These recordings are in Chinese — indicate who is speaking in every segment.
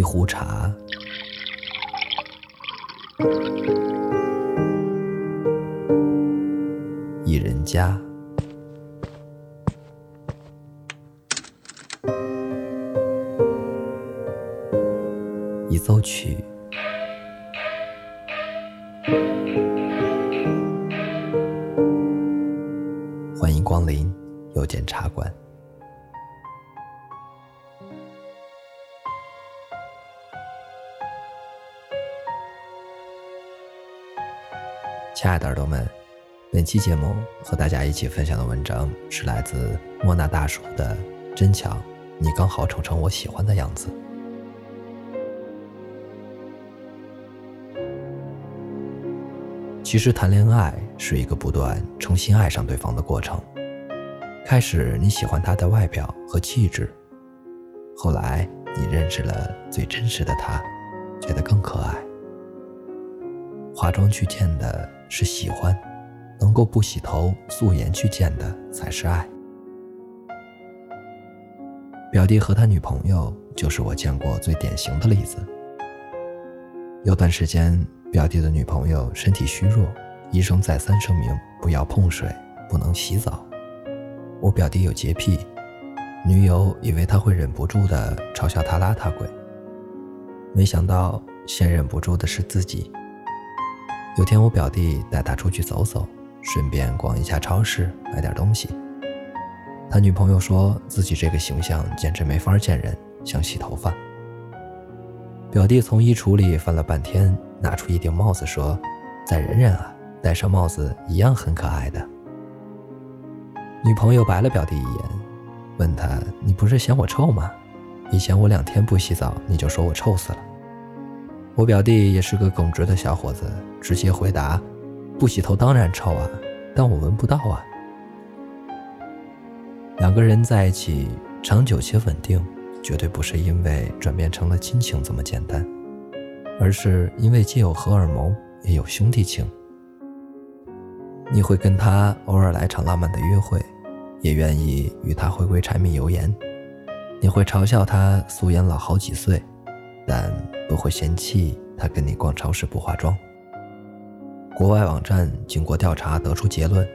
Speaker 1: 一壶茶，一人家，一奏曲，欢迎光临有间茶馆。亲爱的耳朵们，本期节目和大家一起分享的文章是来自莫那大叔的《真巧，你刚好丑成我喜欢的样子》。其实谈恋爱是一个不断重新爱上对方的过程。开始你喜欢他的外表和气质，后来你认识了最真实的他，觉得更可爱。化妆去见的。是喜欢，能够不洗头素颜去见的才是爱。表弟和他女朋友就是我见过最典型的例子。有段时间，表弟的女朋友身体虚弱，医生再三声明不要碰水，不能洗澡。我表弟有洁癖，女友以为他会忍不住的嘲笑他邋遢鬼，没想到先忍不住的是自己。有天，我表弟带他出去走走，顺便逛一下超市，买点东西。他女朋友说自己这个形象简直没法见人，想洗头发。表弟从衣橱里翻了半天，拿出一顶帽子说：“再忍忍啊，戴上帽子一样很可爱的。”女朋友白了表弟一眼，问他：“你不是嫌我臭吗？以前我两天不洗澡，你就说我臭死了。”我表弟也是个耿直的小伙子，直接回答：“不洗头当然臭啊，但我闻不到啊。”两个人在一起长久且稳定，绝对不是因为转变成了亲情这么简单，而是因为既有荷尔蒙，也有兄弟情。你会跟他偶尔来场浪漫的约会，也愿意与他回归柴米油盐。你会嘲笑他素颜老好几岁。但不会嫌弃他跟你逛超市不化妆。国外网站经过调查得出结论：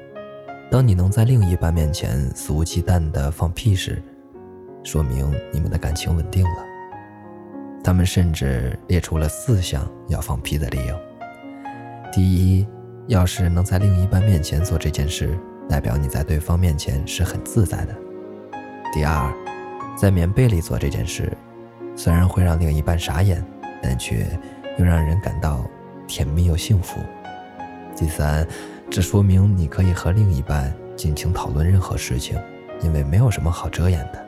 Speaker 1: 当你能在另一半面前肆无忌惮地放屁时，说明你们的感情稳定了。他们甚至列出了四项要放屁的理由：第一，要是能在另一半面前做这件事，代表你在对方面前是很自在的；第二，在棉被里做这件事。虽然会让另一半傻眼，但却又让人感到甜蜜又幸福。第三，这说明你可以和另一半尽情讨论任何事情，因为没有什么好遮掩的。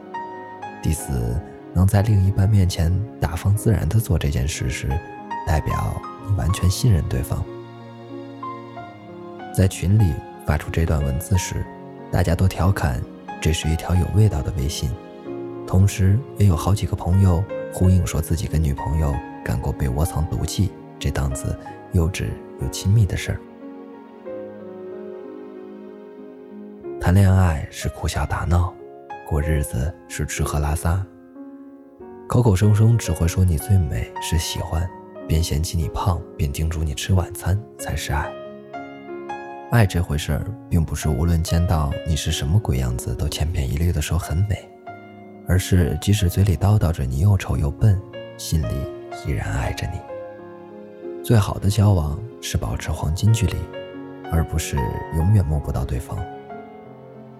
Speaker 1: 第四，能在另一半面前大方自然地做这件事时，代表你完全信任对方。在群里发出这段文字时，大家都调侃这是一条有味道的微信，同时也有好几个朋友。呼应说自己跟女朋友干过被窝藏毒气这档子幼稚又亲密的事儿。谈恋爱是哭笑打闹，过日子是吃喝拉撒。口口声声只会说你最美是喜欢，边嫌弃你胖边叮嘱你吃晚餐才是爱。爱这回事儿，并不是无论见到你是什么鬼样子都千篇一律的说很美。而是即使嘴里叨叨着你又丑又笨，心里依然爱着你。最好的交往是保持黄金距离，而不是永远摸不到对方。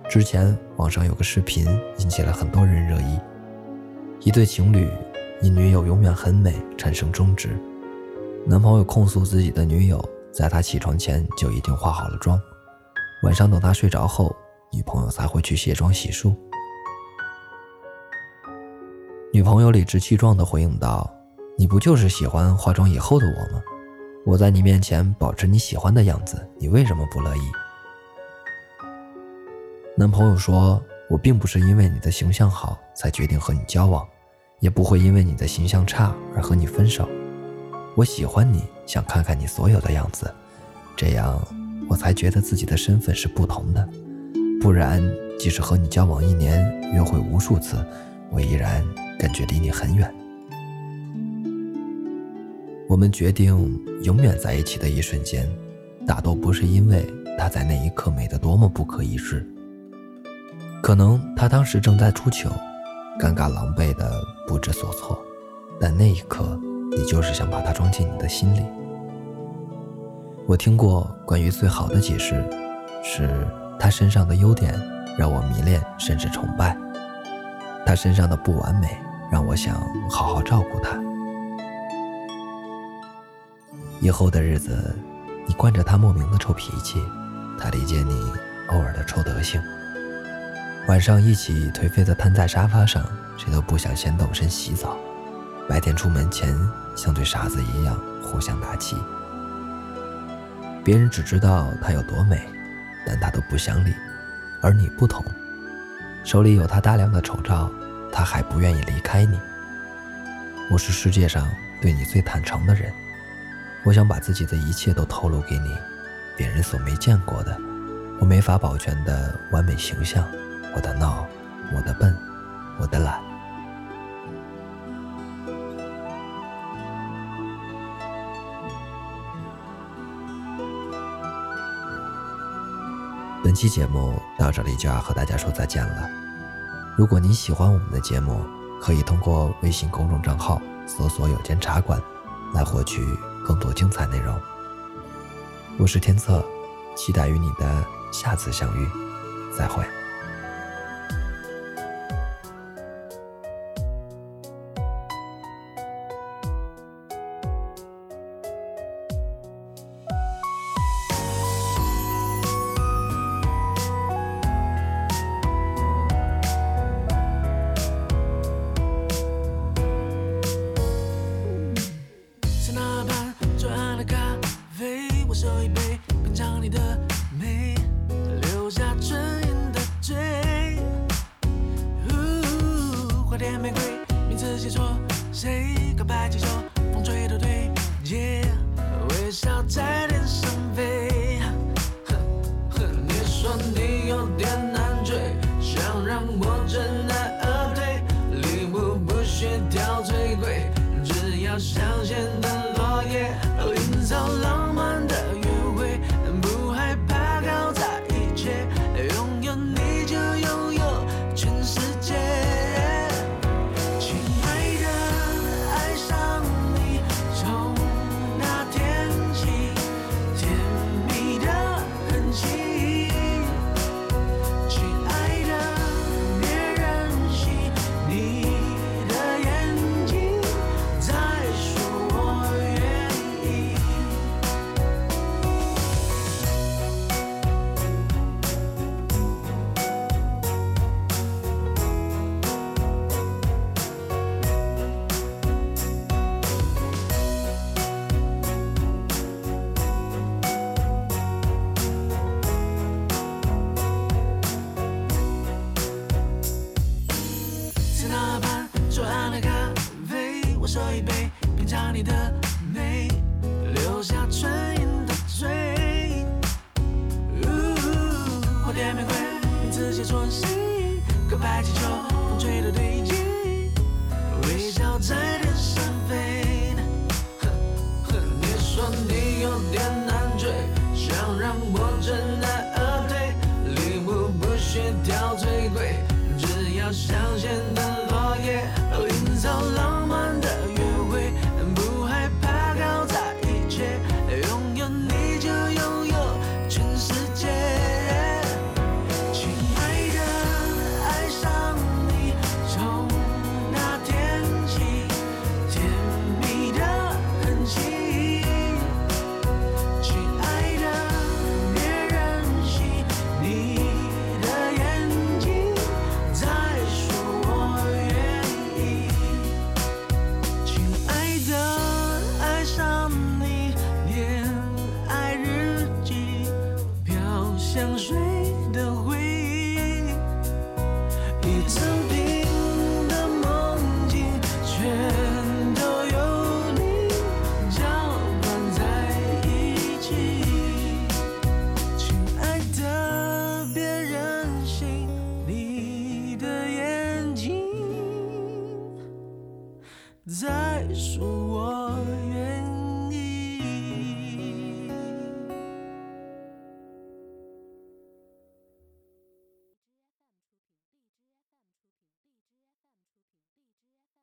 Speaker 1: 之前网上有个视频引起了很多人热议，一对情侣因女友永远很美产生争执，男朋友控诉自己的女友在他起床前就已经化好了妆，晚上等他睡着后，女朋友才会去卸妆洗漱。女朋友理直气壮地回应道：“你不就是喜欢化妆以后的我吗？我在你面前保持你喜欢的样子，你为什么不乐意？”男朋友说：“我并不是因为你的形象好才决定和你交往，也不会因为你的形象差而和你分手。我喜欢你，想看看你所有的样子，这样我才觉得自己的身份是不同的。不然，即使和你交往一年，约会无数次，我依然……”感觉离你很远。我们决定永远在一起的一瞬间，大多不是因为他在那一刻美得多么不可一世。可能他当时正在出糗，尴尬狼狈的不知所措，但那一刻，你就是想把他装进你的心里。我听过关于最好的解释，是他身上的优点让我迷恋甚至崇拜，他身上的不完美让我想好好照顾他。以后的日子，你惯着他莫名的臭脾气，他理解你偶尔的臭德行。晚上一起颓废的瘫在沙发上，谁都不想先动身洗澡。白天出门前像对傻子一样互相打气。别人只知道她有多美，但他都不想理。而你不同，手里有他大量的丑照，他还不愿意离开你。我是世界上对你最坦诚的人。我想把自己的一切都透露给你，别人所没见过的，我没法保全的完美形象，我的闹，我的笨，我的懒。本期节目到这里就要和大家说再见了。如果您喜欢我们的节目，可以通过微信公众账号搜索“有间茶馆”来获取。更多精彩内容，我是天策，期待与你的下次相遇，再会。
Speaker 2: 呜花店玫瑰，名字写错心，告白气球，风吹的对劲，微笑在天上飞。哼哼，你说你有点难追，想让我知难而退，礼物不需挑最贵。只要香榭的落叶，营造香水的回忆，一整瓶的梦境，全都有你搅拌在一起。亲爱的，别任性，你的眼睛在说我